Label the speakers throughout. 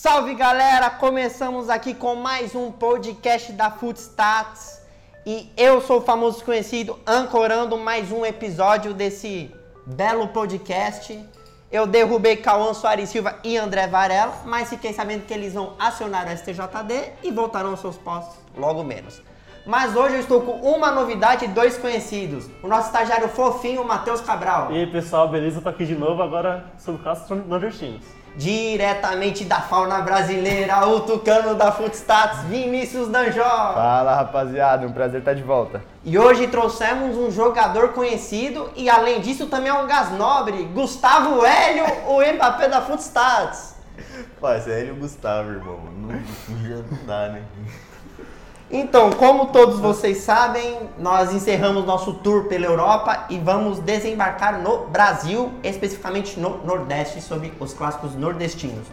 Speaker 1: Salve galera, começamos aqui com mais um podcast da Footstats e eu sou o famoso desconhecido ancorando mais um episódio desse belo podcast. Eu derrubei Cauã Soares Silva e André Varela, mas fiquei sabendo que eles vão acionar o STJD e voltarão aos seus postos logo menos. Mas hoje eu estou com uma novidade e dois conhecidos. O nosso estagiário fofinho, Matheus Cabral.
Speaker 2: E aí pessoal, beleza? Tô aqui de novo agora sobre casos nordestinos.
Speaker 1: Diretamente da fauna brasileira, o tucano da Footstats, Vinícius Danjó.
Speaker 3: Fala rapaziada, um prazer estar de volta.
Speaker 1: E hoje trouxemos um jogador conhecido e além disso também é um gás nobre, Gustavo Hélio, o Mbappé da Footstats.
Speaker 4: Pô, esse é Hélio Gustavo, irmão. Não, não, não dá, né?
Speaker 1: Então, como todos vocês sabem, nós encerramos nosso tour pela Europa e vamos desembarcar no Brasil, especificamente no Nordeste, sobre os clássicos nordestinos.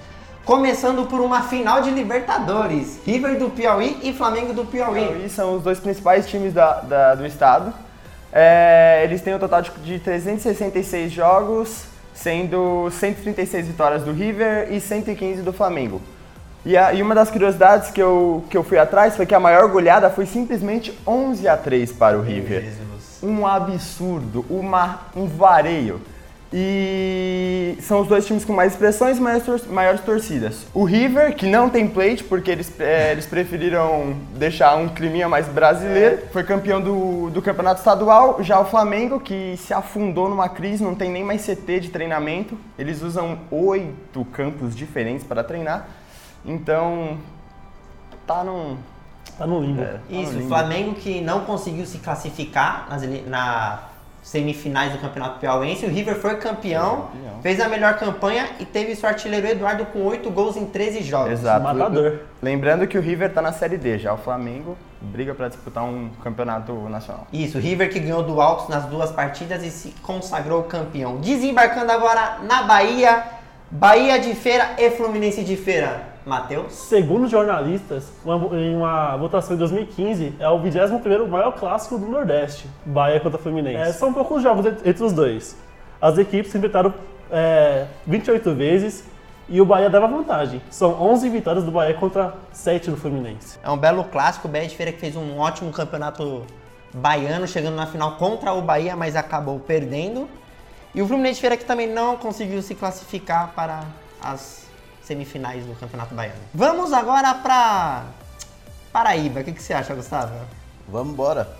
Speaker 1: Começando por uma final de Libertadores, River do Piauí e Flamengo do Piauí.
Speaker 3: Piauí são os dois principais times da, da- do estado. É, eles têm um total de, de 366 jogos, sendo 136 vitórias do River e 115 do Flamengo. E, a- e uma das curiosidades que eu, que eu fui atrás foi que a maior goleada foi simplesmente 11 a 3 para o River. Um absurdo, uma, um vareio. E são os dois times com mais expressões e maiores, maiores torcidas. O River, que não tem plate, porque eles, é, eles preferiram deixar um climinha mais brasileiro, foi campeão do, do campeonato estadual. Já o Flamengo, que se afundou numa crise, não tem nem mais CT de treinamento. Eles usam oito campos diferentes para treinar. Então, tá num.
Speaker 2: Tá no limbo.
Speaker 3: É, tá no
Speaker 1: Isso,
Speaker 3: limbo.
Speaker 1: Flamengo que não conseguiu se classificar nas, na semifinais do Campeonato Piauense. O River foi campeão,
Speaker 3: Campeão.
Speaker 1: fez a melhor campanha e teve seu artilheiro Eduardo com 8 gols em 13 jogos.
Speaker 3: Exato.
Speaker 2: Matador.
Speaker 3: Lembrando que o River tá na Série D, já o Flamengo briga para disputar um campeonato nacional.
Speaker 1: Isso, o River que ganhou do Altos nas duas partidas e se consagrou campeão. Desembarcando agora na Bahia, Bahia de Feira e Fluminense de Feira. Matheus?
Speaker 2: Segundo jornalistas, uma- em uma votação de 2015, é o 21º maior clássico do Nordeste, Bahia contra Fluminense. É, são poucos jogos entre os dois. As equipes se enfrentaram é, 28 vezes e o Bahia dava vantagem. São 11 vitórias do Bahia contra 7 do Fluminense.
Speaker 1: É um belo clássico, o Bahia de Feira que fez um ótimo campeonato baiano, chegando na final contra o Bahia, mas acabou perdendo. E o Fluminense de Feira que também não conseguiu se classificar para as semifinais do Campeonato Baiano. Vamos agora para Paraíba. O que, que você acha, Gustavo?
Speaker 4: Vamos embora.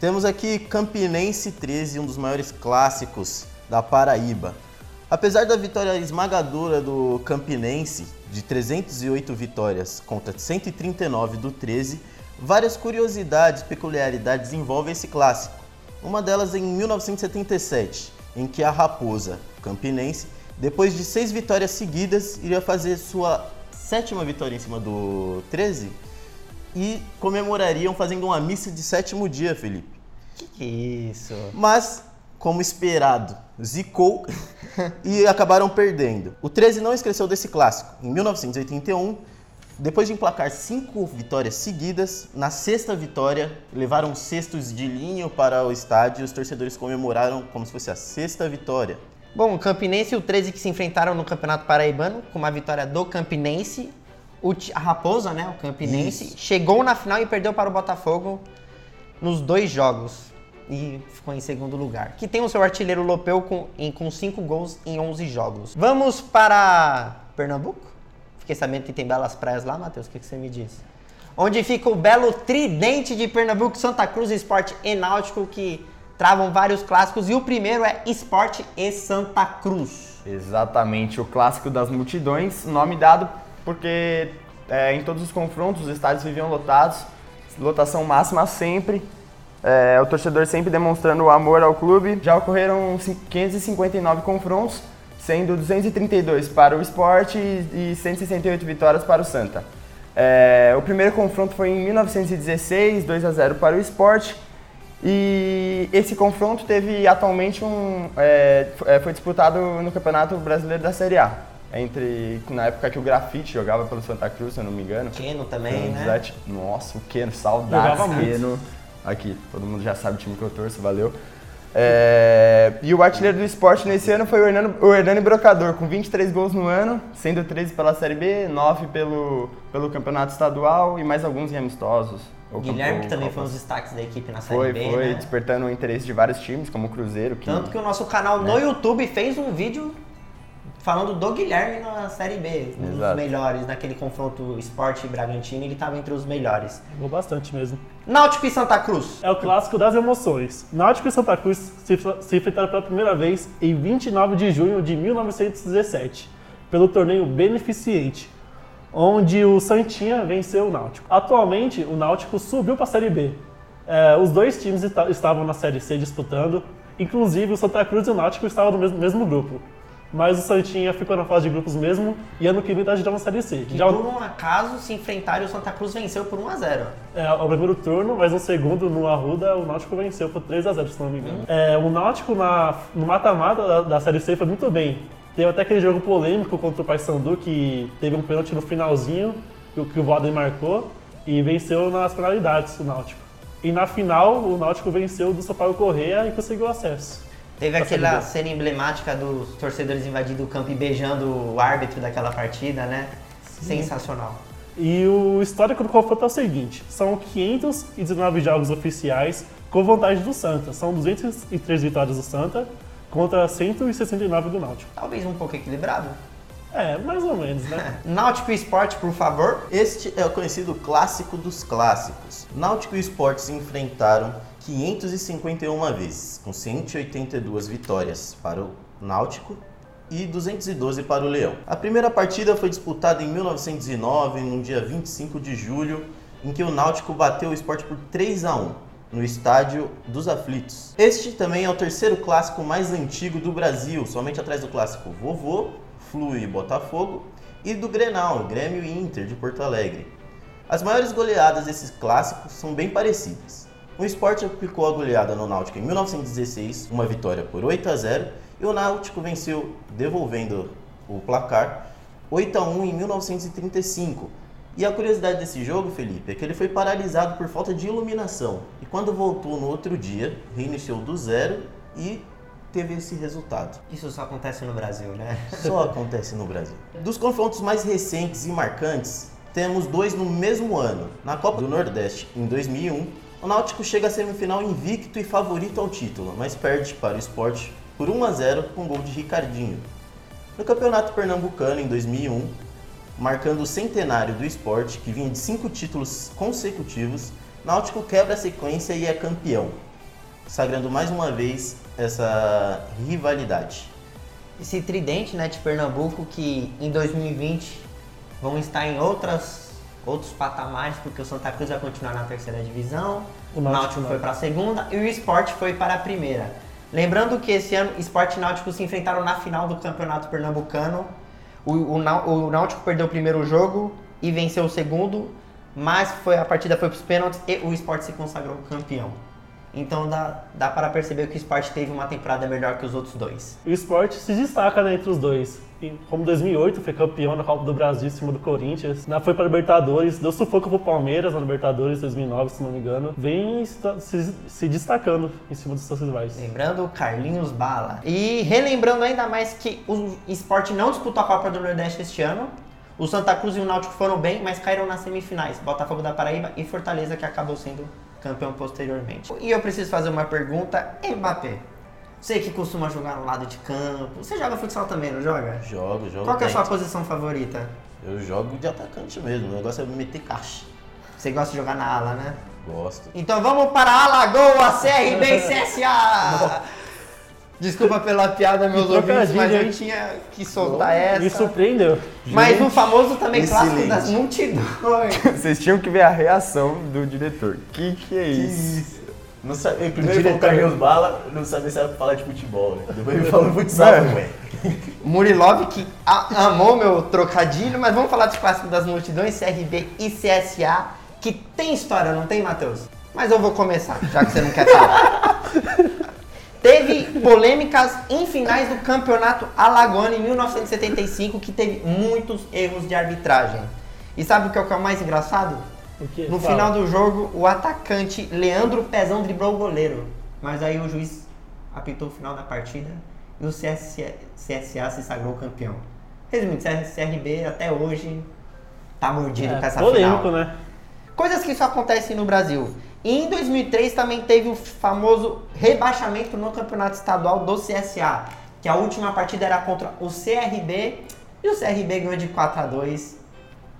Speaker 4: Temos aqui Campinense 13, um dos maiores clássicos da Paraíba. Apesar da vitória esmagadora do Campinense, de 308 vitórias contra 139 do 13, várias curiosidades e peculiaridades envolvem esse clássico. Uma delas em 1977, em que a Raposa Campinense, depois de seis vitórias seguidas, iria fazer sua sétima vitória em cima do 13 e comemorariam fazendo uma missa de sétimo dia, Felipe.
Speaker 1: Que que é isso?
Speaker 4: Mas, como esperado, zicou e acabaram perdendo. O 13 não esqueceu desse clássico. Em 1981, depois de emplacar cinco vitórias seguidas, na sexta vitória, levaram cestos de linho para o estádio e os torcedores comemoraram como se fosse a sexta vitória.
Speaker 1: Bom, o Campinense e o 13 que se enfrentaram no Campeonato Paraibano, com uma vitória do Campinense. O a Raposa, né, o Campinense,
Speaker 4: Isso.
Speaker 1: chegou na final e perdeu para o Botafogo nos dois jogos. E ficou em segundo lugar. Que tem o seu artilheiro Lopeu com, com cinco gols em 11 jogos. Vamos para Pernambuco? Fiquei sabendo que tem belas praias lá, Matheus. O que, que você me diz? Onde fica o belo tridente de Pernambuco, Santa Cruz Esporte e Náutico, que travam vários clássicos. E o primeiro é Esporte e Santa Cruz.
Speaker 3: Exatamente, o clássico das multidões, nome dado porque é, em todos os confrontos os estádios viviam lotados, lotação máxima sempre, é, o torcedor sempre demonstrando o amor ao clube. Já ocorreram cin- 559 confrontos, sendo 232 para o esporte e e 168 vitórias para o Santa. É, o primeiro confronto foi em 1916, 2 a 0 para o esporte. E esse confronto teve atualmente um. é, é, foi disputado no Campeonato Brasileiro da Série A. Entre. Na época que o Grafite jogava pelo Santa Cruz, se eu não me engano.
Speaker 1: Keno também, né?
Speaker 3: 17 Nossa, o Keno, saudades. Keno. Aqui, todo mundo já sabe o time que eu torço, valeu. É, e o artilheiro do esporte nesse ano foi o Hernani, o Hernani Brocador, com 23 gols no ano, sendo 13 pela Série B, 9 pelo, pelo Campeonato Estadual e mais alguns em amistosos.
Speaker 1: O Guilherme, que também foi um dos destaques da equipe na Série
Speaker 3: foi,
Speaker 1: B,
Speaker 3: Foi,
Speaker 1: né?
Speaker 3: despertando o interesse de vários times, como o Cruzeiro. Que,
Speaker 1: Tanto que o nosso canal no YouTube fez um vídeo falando do Guilherme na Série B, um dos melhores, naquele confronto Sport e Bragantino, ele estava entre os melhores.
Speaker 2: Jogou bastante mesmo.
Speaker 1: Náutico e Santa Cruz.
Speaker 2: É o clássico das emoções. Náutico e Santa Cruz se, se enfrentaram pela primeira vez em 29 de junho de 1917, pelo torneio Beneficiente, onde o Santinha venceu o Náutico. Atualmente, o Náutico subiu para a Série B. É, os dois times esta- estavam na Série C disputando, inclusive o Santa Cruz e o Náutico estavam no mesmo, mesmo grupo. Mas o Santinha ficou na fase de grupos mesmo e ano que vem tá já na Série C.
Speaker 1: Que
Speaker 2: Já
Speaker 1: por um acaso se enfrentaram e o Santa Cruz venceu por 1 a 0
Speaker 2: é, o primeiro turno, mas no segundo, no Arruda, o Náutico venceu por 3 a 0 se não me engano. É, o Náutico na, no mata-mata da, da Série C foi muito bem. Teve até aquele jogo polêmico contra o Paysandu, que teve um pênalti no finalzinho, que, o- Walden marcou, e venceu nas penalidades o Náutico. E na final, o Náutico venceu do Sampaio Correia e conseguiu acesso.
Speaker 1: Teve aquela cena emblemática dos torcedores invadindo o campo e beijando o árbitro daquela partida, né? Sensacional.
Speaker 2: E o histórico do confronto é o seguinte: são 519 jogos oficiais com vantagem do Santa. São 203 vitórias do Santa contra 169 do Náutico.
Speaker 1: Talvez um pouco equilibrado.
Speaker 2: É, mais ou menos, né?
Speaker 1: Náutico e Sport, por favor.
Speaker 4: Este é o conhecido clássico dos clássicos. Náutico e Sport se enfrentaram 551 vezes, com 182 vitórias para o Náutico e 212 para o Leão. A primeira partida foi disputada em 1909, no dia 25 de julho, em que o Náutico bateu o Sport por 3 a 1 no estádio dos Aflitos. Este também é o terceiro clássico mais antigo do Brasil, somente atrás do clássico Vovô, Flu e Botafogo e do Grenal, Grêmio e Inter de Porto Alegre. As maiores goleadas desses clássicos são bem parecidas. O Sport aplicou a goleada no Náutico em 1916, uma vitória por 8 a 0, e o Náutico venceu, devolvendo o placar, 8 a 1 em 1935. E a curiosidade desse jogo, Felipe, é que ele foi paralisado por falta de iluminação. E quando voltou no outro dia, reiniciou do zero e teve esse resultado.
Speaker 1: Isso só acontece no Brasil, né?
Speaker 4: Só acontece no Brasil. Dos confrontos mais recentes e marcantes, temos dois no mesmo ano. Na Copa do Nordeste, em 2001, o Náutico chega à semifinal invicto e favorito ao título, mas perde para o Sport por 1 a 0 com gol de Ricardinho. No Campeonato Pernambucano, em 2001, marcando o centenário do Sport, que vinha de cinco títulos consecutivos, Náutico quebra a sequência e é campeão, sagrando mais uma vez essa rivalidade.
Speaker 1: Esse tridente né, de Pernambuco que em 2020 vão estar em outras, outros patamares, porque o Santa Cruz vai continuar na terceira divisão, o Náutico,
Speaker 2: Náutico
Speaker 1: foi para a segunda e o Sport foi para a primeira. Lembrando que esse ano Sport e Náutico se enfrentaram na final do Campeonato Pernambucano. O, o, o Náutico perdeu o primeiro jogo e venceu o segundo, mas foi, a partida foi para os pênaltis e o Sport se consagrou campeão. Então dá, dá para perceber que o Sport teve uma temporada melhor que os outros dois.
Speaker 2: O Sport se destaca né, entre os dois. Como 2008 foi campeão na Copa do Brasil em cima do Corinthians, né, foi para Libertadores, deu sufoco pro Palmeiras na Libertadores 2009, se não me engano. Vem se, se- destacando em cima dos seus rivais.
Speaker 1: Lembrando o Carlinhos Bala. E relembrando ainda mais que o Sport não disputou a Copa do Nordeste este ano. O Santa Cruz e o Náutico foram bem, mas caíram nas semifinais. Botafogo da Paraíba e Fortaleza, que acabou sendo campeão posteriormente. E eu preciso fazer uma pergunta. Mbappé, você que costuma jogar no lado de campo, você joga futsal também, não joga?
Speaker 4: Jogo, jogo.
Speaker 1: Qual que é a sua posição favorita?
Speaker 4: Eu jogo de atacante mesmo, o negócio é meter caixa.
Speaker 1: Você gosta de jogar na ala, né?
Speaker 4: Gosto.
Speaker 1: Então vamos para Alagoas, CRB e CSA! Desculpa pela piada, meus
Speaker 2: Que
Speaker 1: ouvintes, mas eu tinha que soltar
Speaker 2: Me
Speaker 1: essa.
Speaker 2: surpreendeu.
Speaker 1: Mas no famoso também
Speaker 4: excelente.
Speaker 1: clássico das multidões.
Speaker 3: Vocês tinham que ver a reação do diretor. Que que é isso?
Speaker 4: Não sabe, primeiro
Speaker 1: diretor.
Speaker 4: ele falou Carlinhos Bala, não sabia se era pra falar de futebol, né? Depois ele falou futsal,
Speaker 3: Mano.
Speaker 4: velho.
Speaker 1: Murilov que a- amou meu trocadilho, mas vamos falar de clássico das multidões, CRB e CSA, que tem história, não tem, Matheus? Mas eu vou começar, já que você não quer falar. Teve polêmicas em finais do campeonato alagoano em 1975, que teve muitos erros de arbitragem. E sabe o que é o que é o mais engraçado?
Speaker 2: O quê?
Speaker 1: No
Speaker 2: Fala.
Speaker 1: final do jogo, o atacante Leandro Pezão driblou o goleiro. Mas aí o juiz apitou o final da partida e o CSA, CSA se sagrou campeão. Resumindo, CRB até hoje tá mordido
Speaker 2: É,
Speaker 1: com essa
Speaker 2: polêmico,
Speaker 1: final.
Speaker 2: né?
Speaker 1: Coisas que só acontecem no Brasil. E em 2003 também teve o famoso rebaixamento no campeonato estadual do CSA, que a última partida era contra o CRB e o CRB ganhou de 4 a 2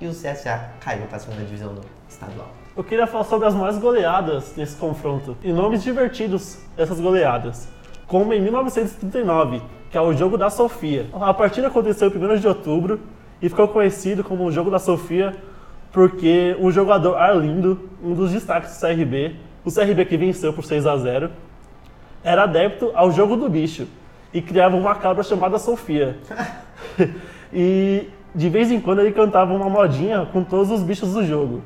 Speaker 1: e o CSA caiu para a segunda divisão do estadual.
Speaker 2: Eu queria falar sobre as mais goleadas nesse confronto. E nomes divertidos dessas goleadas. Como em 1939, que é o Jogo da Sofia. A partida aconteceu em 1 de outubro e ficou conhecido como o Jogo da Sofia porque o jogador Arlindo, um dos destaques do CRB, o CRB que venceu por 6 a 0, era adepto ao Jogo do Bicho e criava uma cabra chamada Sofia. e de vez em quando ele cantava uma modinha com todos os bichos do jogo.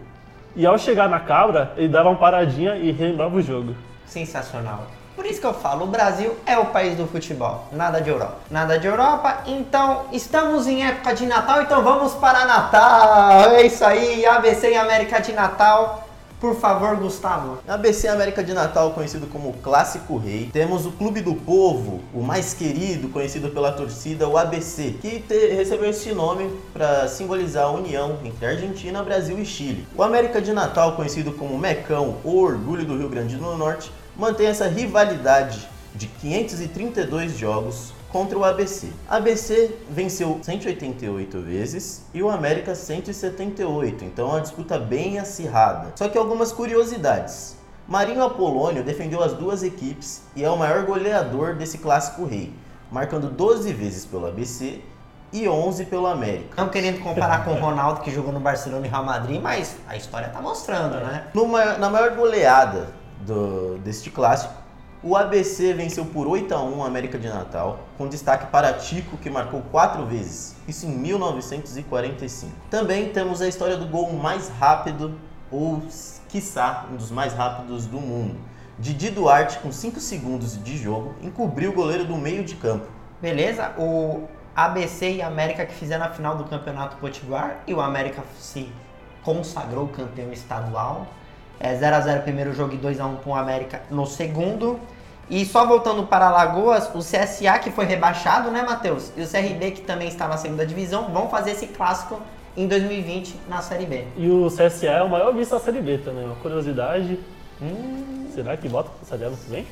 Speaker 2: E ao chegar na cabra, ele dava uma paradinha e relembrava o jogo.
Speaker 1: Sensacional. Por isso que eu falo, o Brasil é o país do futebol, nada de Europa. Nada de Europa, então estamos em época de Natal, então vamos para Natal. É isso aí, ABC e América de Natal. Por favor, Gustavo.
Speaker 4: Na ABC América de Natal, conhecido como Clássico Rei, temos o Clube do Povo, o mais querido, conhecido pela torcida, o ABC, que te- recebeu esse nome para simbolizar a união entre Argentina, Brasil e Chile. O América de Natal, conhecido como Mecão, o orgulho do Rio Grande do Norte, mantém essa rivalidade de 532 jogos contra o ABC. ABC venceu 188 vezes e o América 178, então é uma disputa bem acirrada. Só que algumas curiosidades. Marinho Apolônio defendeu as duas equipes e é o maior goleador desse clássico rei, marcando 12 vezes pelo ABC e 11 pelo América.
Speaker 1: Não querendo comparar com o Ronaldo que jogou no Barcelona e Real Madrid, mas a história tá mostrando, né?
Speaker 4: No ma- na maior goleada do, deste clássico, o ABC venceu por 8 a 1 a América de Natal, com destaque para Tico, que marcou quatro vezes, isso em 1945. Também temos a história do gol mais rápido, ou quiçá um dos mais rápidos do mundo. Didi Duarte, com 5 segundos de jogo, encobriu o goleiro do meio de campo.
Speaker 1: Beleza? O ABC e América que fizeram a final do Campeonato Potiguar e o América se consagrou campeão estadual. É 0x0 primeiro jogo e 2x1 com o América no segundo. E só voltando para Alagoas, o CSA que foi rebaixado, né, Matheus? E o CRB que também está na segunda divisão vão fazer esse clássico em 2020 na Série B.
Speaker 2: E o CSA é o maior vice da Série B também. Uma curiosidade.
Speaker 1: Hum,
Speaker 2: Será que volta para a Série A no que vem?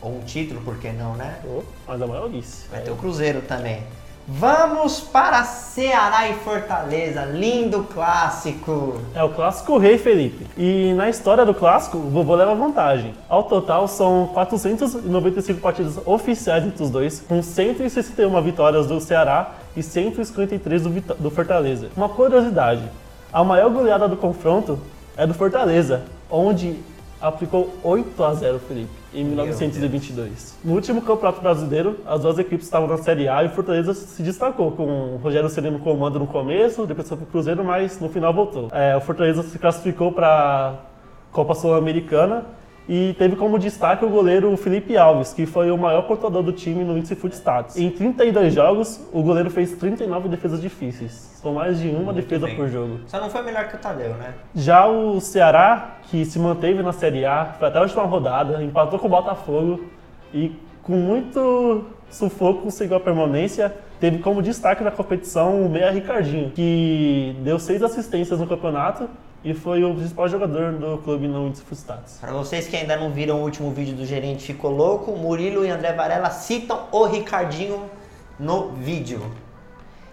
Speaker 1: ou um título, por que não, né?
Speaker 2: Oh, mas é o maior vice.
Speaker 1: Vai ter o Cruzeiro também. Vamos para Ceará e Fortaleza, lindo clássico.
Speaker 2: É o clássico rei, Felipe. E na história do clássico, o vovô leva vantagem. Ao total, são 495 partidas oficiais entre os dois, com 161 vitórias do Ceará e 153 do, do Fortaleza. Uma curiosidade, a maior goleada do confronto é do Fortaleza, onde aplicou 8 a 0 Felipe, em
Speaker 1: Meu
Speaker 2: 1922. No último Campeonato Brasileiro, as duas equipes estavam na Série A e o Fortaleza se destacou, com o Rogério Ceni no comando no começo, depois foi pro Cruzeiro, mas no final voltou. É, o Fortaleza se classificou para Copa Sul-Americana e teve como destaque o goleiro Felipe Alves, que foi o maior portador do time no índice Foot Stats. Em 32 jogos, o goleiro fez 39 defesas difíceis. São mais de uma defesa
Speaker 1: bem.
Speaker 2: por jogo.
Speaker 1: Só não foi melhor que o Tadeu, né?
Speaker 2: Já o Ceará, que se manteve na Série A, foi até a última rodada, empatou com o Botafogo e com muito sufoco conseguiu a permanência. Teve como destaque na competição o Meia Ricardinho, que deu seis assistências no campeonato e foi o principal jogador do clube no índice Full Stats.
Speaker 1: Para vocês que ainda não viram o último vídeo do Gerente Ficou Louco, Murilo e André Varela citam o Ricardinho no vídeo.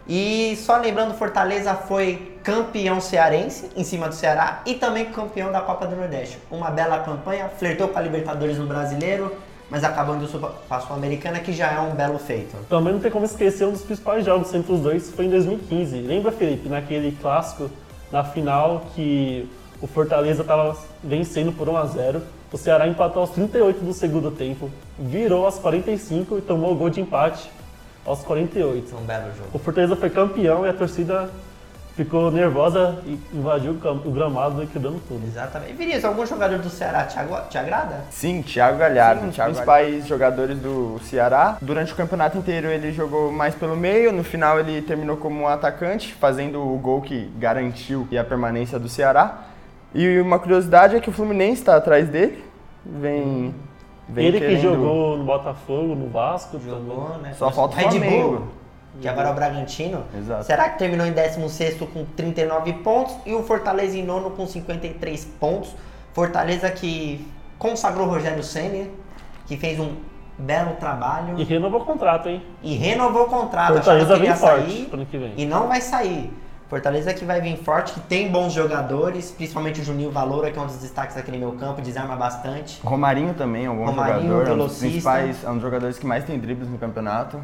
Speaker 1: E só lembrando, Fortaleza foi campeão cearense em cima do Ceará e também campeão da Copa do Nordeste. Uma bela campanha, flertou com a Libertadores no Brasileiro, mas acabou indo para a Sul-Americana, que já é um belo feito.
Speaker 2: Também não tem como esquecer um dos principais jogos entre os dois, foi em 2015. Lembra, Felipe, naquele clássico, na final, que o Fortaleza estava vencendo por 1 a 0 o Ceará empatou aos 38 do segundo tempo, virou aos 45 e tomou o gol de empate aos 48.
Speaker 1: Um belo jogo.
Speaker 2: O Fortaleza foi campeão e a torcida ficou nervosa e invadiu o gramado e quebrando tudo.
Speaker 1: Exatamente. Vinícius, algum jogador do Ceará te, agu- te agrada?
Speaker 3: Sim, Thiago Galhardo,
Speaker 1: Sim,
Speaker 3: um dos
Speaker 1: Thiago
Speaker 3: principais jogadores do Ceará. Durante o campeonato inteiro ele jogou mais pelo meio, no final ele terminou como um atacante, fazendo o gol que garantiu a permanência do Ceará. E uma curiosidade é que o Fluminense está atrás dele, vem vem
Speaker 2: Ele que
Speaker 3: querendo-
Speaker 2: jogou no Botafogo, no Vasco.
Speaker 1: Jogou,
Speaker 2: também.
Speaker 1: né?
Speaker 3: Só falta o
Speaker 1: Red
Speaker 3: Flamengo.
Speaker 1: Que agora é o Bragantino.
Speaker 3: Exato.
Speaker 1: Será que terminou em 16 com 39 pontos e o Fortaleza em nono com 53 pontos? Fortaleza que consagrou o Rogério Senna, que fez um belo trabalho
Speaker 2: E renovou o contrato, hein?
Speaker 1: e renovou o contrato.
Speaker 2: Fortaleza vem forte
Speaker 1: sair
Speaker 2: pro ano que vem.
Speaker 1: E não vai sair. Fortaleza que vai vir forte, que tem bons jogadores, principalmente o Juninho Valora, que é um dos destaques aqui no meu campo, desarma bastante.
Speaker 3: Romarinho também é um bom
Speaker 1: Romarinho,
Speaker 3: jogador, é um dos principais, é um dos jogadores que mais tem dribles no campeonato.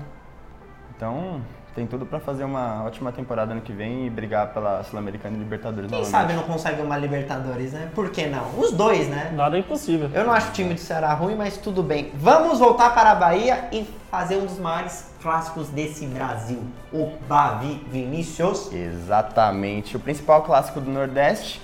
Speaker 3: Então, tem tudo pra fazer uma ótima temporada ano que vem e brigar pela Sul-Americana e Libertadores
Speaker 1: Quem
Speaker 3: novamente.
Speaker 1: sabe não consegue uma Libertadores, né? Por que não? Os dois, né?
Speaker 2: Nada é impossível.
Speaker 1: Eu não acho o time do Ceará ruim, mas tudo bem. Vamos voltar para a Bahia e fazer um dos maiores clássicos desse Brasil. O Bavi Vinícius.
Speaker 3: Exatamente. O principal clássico do Nordeste,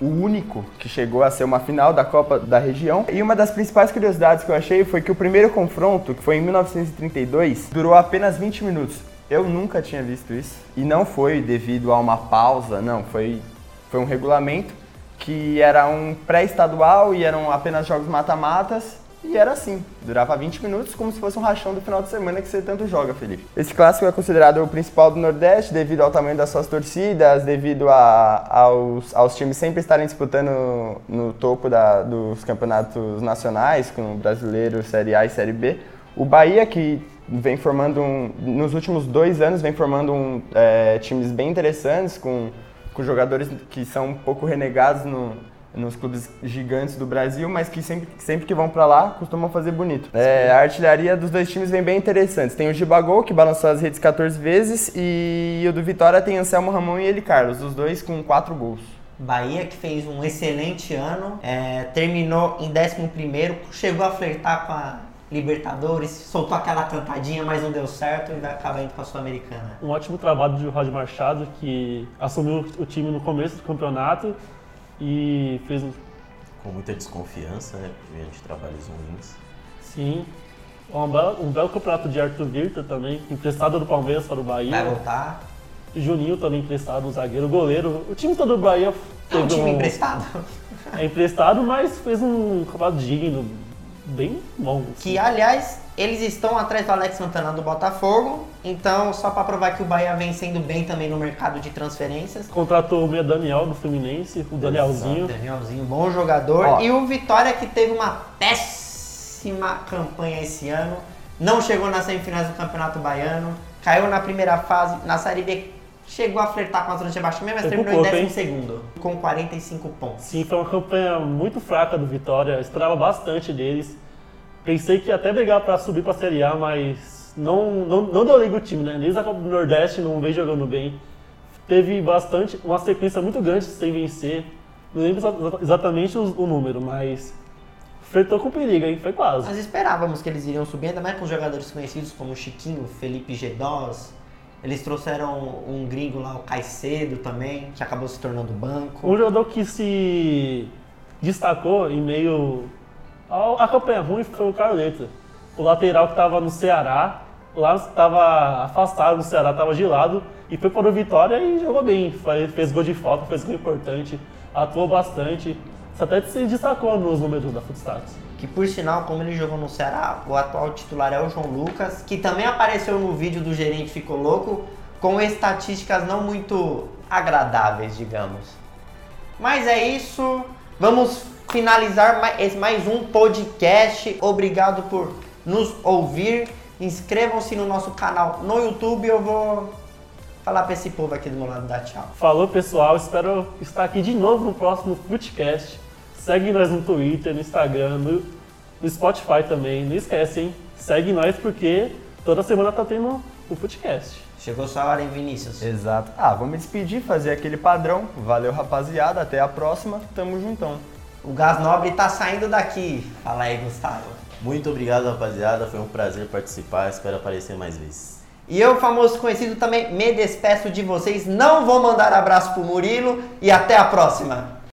Speaker 3: o único que chegou a ser uma final da Copa da região. E uma das principais curiosidades que eu achei foi que o primeiro confronto, que foi em 1932, durou apenas 20 minutos. Eu nunca tinha visto isso. E não foi devido a uma pausa, não. Foi, foi um regulamento que era um pré-estadual e eram apenas jogos mata-matas. E era assim, durava 20 minutos, como se fosse um rachão do final de semana que você tanto joga, Felipe. Esse clássico é considerado o principal do Nordeste devido ao tamanho das suas torcidas, devido a- aos, aos times sempre estarem disputando no topo da- dos campeonatos nacionais, com brasileiro, Série A e Série B. O Bahia, que vem formando, um, nos últimos dois anos, vem formando um, é, times bem interessantes, com, com jogadores que são um pouco renegados no, nos clubes gigantes do Brasil, mas que sempre, sempre que vão pra lá costumam fazer bonito. É, a artilharia dos dois times vem bem interessante. Tem o Gibagol, que balançou as redes 14 vezes, e o do Vitória tem Anselmo Ramon e ele Carlos, os dois com quatro gols.
Speaker 1: Bahia que fez um excelente ano, é, terminou em 11º, chegou a flertar com a Libertadores, soltou aquela cantadinha, mas não deu certo e vai acabar indo com a Sul-Americana.
Speaker 2: Um ótimo trabalho de Roger Machado, que assumiu o time no começo do campeonato e fez um
Speaker 4: Com muita desconfiança, né? De trabalhos ruins.
Speaker 2: Sim. Um belo, um belo campeonato de Arthur Virta também, emprestado do Palmeiras para o
Speaker 1: Vai
Speaker 2: Bahia.
Speaker 1: voltar.
Speaker 2: Juninho também emprestado, um zagueiro, goleiro. O time todo do Bahia
Speaker 1: É um time
Speaker 2: um-
Speaker 1: emprestado.
Speaker 2: é emprestado, mas fez um campeonato digno, bem bom. assim.
Speaker 1: Que, aliás, eles estão atrás do Alex Santana do Botafogo. Então, só para provar que o Bahia vem sendo bem também no mercado de transferências.
Speaker 2: Contratou o meia Daniel do Fluminense, o Danielzinho.
Speaker 1: Danielzinho, bom jogador.
Speaker 3: Ó.
Speaker 1: E o Vitória que teve uma péssima campanha esse ano. Não chegou nas semifinais do Campeonato Baiano. Caiu na primeira fase. Na Série B chegou a flertar com a zona de rebaixamento, mas terminou em
Speaker 2: pouco, hein?
Speaker 1: 12 segundo, com 45 pontos.
Speaker 2: Sim, foi uma campanha muito fraca do Vitória, esperava bastante deles. Pensei que ia até brigar para subir para a Série A, mas não, não, não deu liga o time, né? Desde a Copa do Nordeste não vem jogando bem. Teve bastante, uma sequência muito grande sem vencer. Não lembro exa- exatamente o, o número, mas flertou com perigo, hein? Foi quase.
Speaker 1: Nós esperávamos que eles iriam subir, ainda mais com jogadores conhecidos como Chiquinho, Felipe Gedós. Eles trouxeram um gringo lá, o Caicedo também, que acabou se tornando banco.
Speaker 2: Um jogador que se destacou em meio ao- à campanha ruim foi o Carleta. O lateral que estava no Ceará, lá estava afastado do Ceará, estava gelado, e foi para o Vitória e jogou bem. Fez, fez gol de falta, fez gol importante, atuou bastante. Isso até se destacou nos números da Footstats.
Speaker 1: Que por sinal, como ele jogou no Ceará, o atual titular é o João Lucas, que também apareceu no vídeo do gerente Ficou Louco, com estatísticas não muito agradáveis, digamos. Mas é isso. Vamos finalizar mais, mais um podcast. Obrigado por nos ouvir. Inscrevam-se no nosso canal no YouTube. Eu vou falar pra esse povo aqui do meu lado dar tchau.
Speaker 2: Falou pessoal, espero estar aqui de novo no próximo Footcast. Segue nós no Twitter, no Instagram, no, no Spotify também. Não esquece, hein? Segue nós porque toda semana tá tendo o Footcast.
Speaker 1: Chegou sua hora, hein, Vinícius?
Speaker 3: Exato. Ah, vamos me despedir, fazer aquele padrão. Valeu, rapaziada. Até a próxima. Tamo juntão.
Speaker 1: O Gás Nobre tá saindo daqui. Fala aí, Gustavo.
Speaker 4: Muito obrigado, rapaziada. Foi um prazer participar. Espero aparecer mais vezes.
Speaker 1: E eu, famoso conhecido, também me despeço de vocês. Não vou mandar abraço pro Murilo e até a próxima.